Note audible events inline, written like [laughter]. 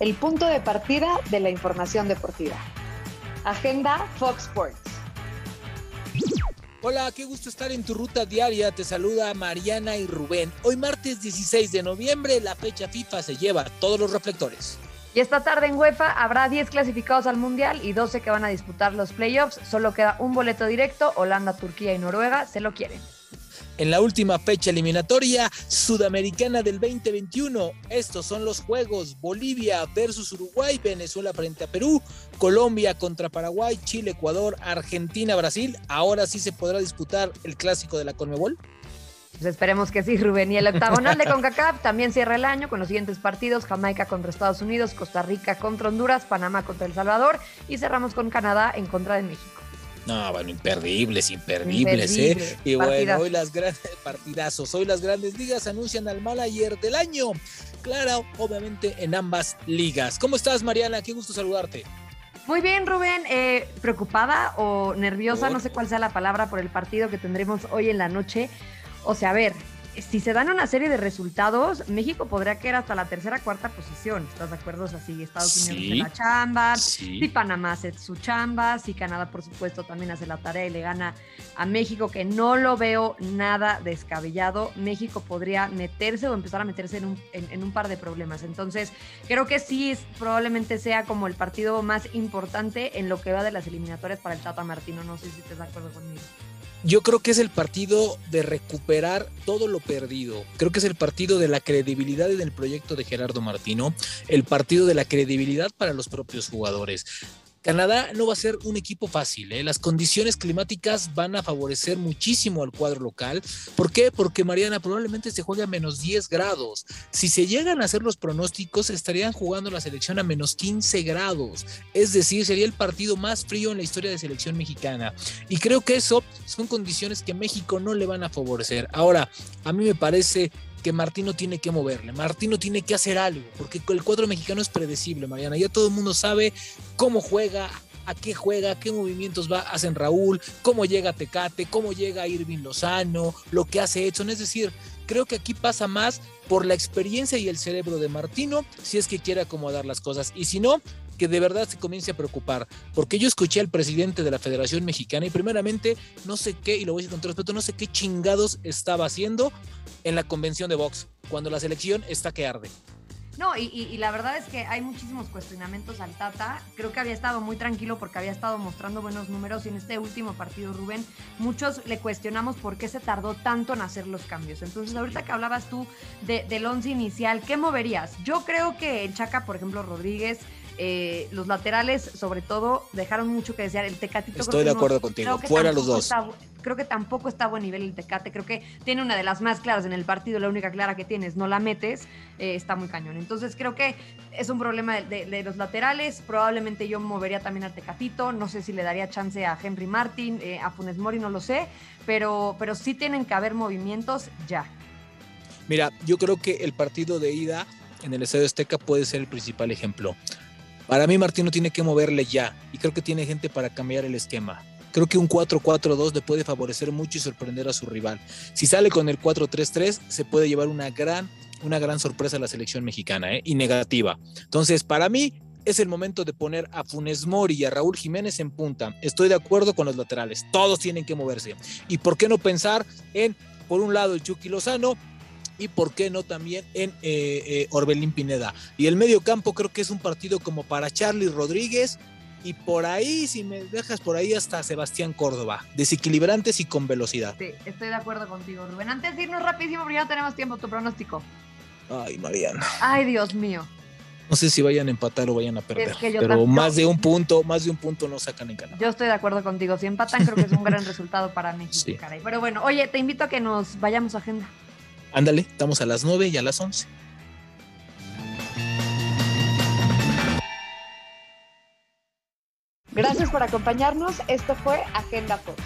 el punto de partida de la información deportiva. Agenda Fox Sports. Hola, qué gusto estar en tu ruta diaria. Te saluda Mariana y Rubén. Hoy martes 16 de noviembre, la fecha FIFA se lleva todos los reflectores. Y esta tarde en UEFA habrá 10 clasificados al Mundial y 12 que van a disputar los playoffs. Solo queda un boleto directo. Holanda, Turquía y Noruega se lo quieren en la última fecha eliminatoria sudamericana del 2021. Estos son los juegos: Bolivia versus Uruguay, Venezuela frente a Perú, Colombia contra Paraguay, Chile, Ecuador, Argentina, Brasil. Ahora sí se podrá disputar el clásico de la Conmebol. Pues esperemos que sí, Rubén. Y el octagonal de CONCACAF [laughs] también cierra el año con los siguientes partidos: Jamaica contra Estados Unidos, Costa Rica contra Honduras, Panamá contra El Salvador y cerramos con Canadá en contra de México. No, bueno, imperdibles, imperdibles, ¿eh? Y bueno, hoy las grandes [laughs] partidazos, hoy las grandes ligas anuncian al manager del año. Claro, obviamente en ambas ligas. ¿Cómo estás, Mariana? Qué gusto saludarte. Muy bien, Rubén. Eh, ¿Preocupada o nerviosa? No sé cuál sea la palabra por el partido que tendremos hoy en la noche. O sea, a ver, si se dan una serie de resultados, México podría quedar hasta la tercera, cuarta posición. ¿Estás de acuerdo? O sea, si Estados Unidos hace la chamba, si Panamá hace su chamba, si Canadá, por supuesto, también hace la tarea y le gana a México, que no lo veo nada descabellado. México podría meterse o empezar a meterse en un, en un par de problemas. Entonces, creo que sí, probablemente sea como el partido más importante en lo que va de las eliminatorias para el Tata Martino. No sé si estás de acuerdo conmigo yo creo que es el partido de recuperar todo lo perdido. Creo que es el partido de la credibilidad en el proyecto de Gerardo Martino, el partido de la credibilidad para los propios jugadores. Canadá no va a ser un equipo fácil. ¿eh? Las condiciones climáticas van a favorecer muchísimo al cuadro local. ¿Por qué? Porque Mariana probablemente se juegue a menos 10 grados. Si se llegan a hacer los pronósticos, estarían jugando la selección a menos 15 grados. Es decir, sería el partido más frío en la historia de selección mexicana. Y creo que eso son condiciones que México no le van a favorecer. Ahora, a mí me parece que Martino tiene que moverle, Martino tiene que hacer algo, porque el cuadro mexicano es predecible, Mariana, ya todo el mundo sabe cómo juega, a qué juega, qué movimientos va, hacen Raúl, cómo llega Tecate, cómo llega Irving Lozano, lo que hace Edson, es decir, creo que aquí pasa más por la experiencia y el cerebro de Martino, si es que quiere acomodar las cosas, y si no, que de verdad se comience a preocupar, porque yo escuché al presidente de la Federación Mexicana y primeramente no sé qué, y lo voy a decir con todo respeto, no sé qué chingados estaba haciendo en la convención de Vox, cuando la selección está que arde. No, y, la verdad es que hay muchísimos cuestionamientos al Tata. Creo que había estado muy tranquilo porque había estado mostrando buenos números y en este último partido, Rubén, muchos le cuestionamos por qué se tardó tanto en hacer los cambios. Entonces, ahorita que hablabas tú de, del once inicial, ¿qué moverías? Yo creo que el Chaca, por ejemplo, Rodríguez, eh, los laterales, sobre todo, dejaron mucho que desear. El Tecatito. Estoy de acuerdo contigo. Fuera los dos. creo que tampoco está a buen nivel el Tecate. Creo que tiene una de las más claras en el partido. La única clara que tienes, no la metes, eh, está muy cañón. Entonces, creo que es un problema de, los laterales. Probablemente yo movería también al Tecatito. No sé si le daría chance a Henry Martin, eh, a Funes Mori, no lo sé. Pero, pero sí tienen que haber movimientos ya. Mira, yo creo que el partido de ida en el Estadio Azteca puede ser el principal ejemplo. Para mí Martino tiene que moverle ya y creo que tiene gente para cambiar el esquema. Creo que un 4-4-2 le puede favorecer mucho y sorprender a su rival. Si sale con el 4-3-3 se puede llevar una gran, una gran sorpresa a la selección mexicana ¿eh? y negativa. Entonces, para mí es el momento de poner a Funes Mori y a Raúl Jiménez en punta. Estoy de acuerdo con los laterales, todos tienen que moverse. ¿Y por qué no pensar en, por un lado, el Chucky Lozano y por qué no también en eh, eh, Orbelín Pineda. Y el medio campo creo que es un partido como para Charlie Rodríguez y por ahí, si me dejas por ahí, hasta Sebastián Córdoba, desequilibrantes y con velocidad. Sí, estoy de acuerdo contigo, Rubén. Antes de irnos rapidísimo, porque ya tenemos tiempo, tu pronóstico. Ay, Mariana. Ay, Dios mío. No sé si vayan a empatar o vayan a perder, pero más de un punto, más de un punto no sacan en Canadá. Yo estoy de acuerdo contigo. Si empatan, creo que es un gran [laughs] resultado para México. Sí. Pero bueno, oye, te invito a que nos vayamos a agenda. Ándale, estamos a las 9 y a las 11. Gracias por acompañarnos. Esto fue Agenda Fox.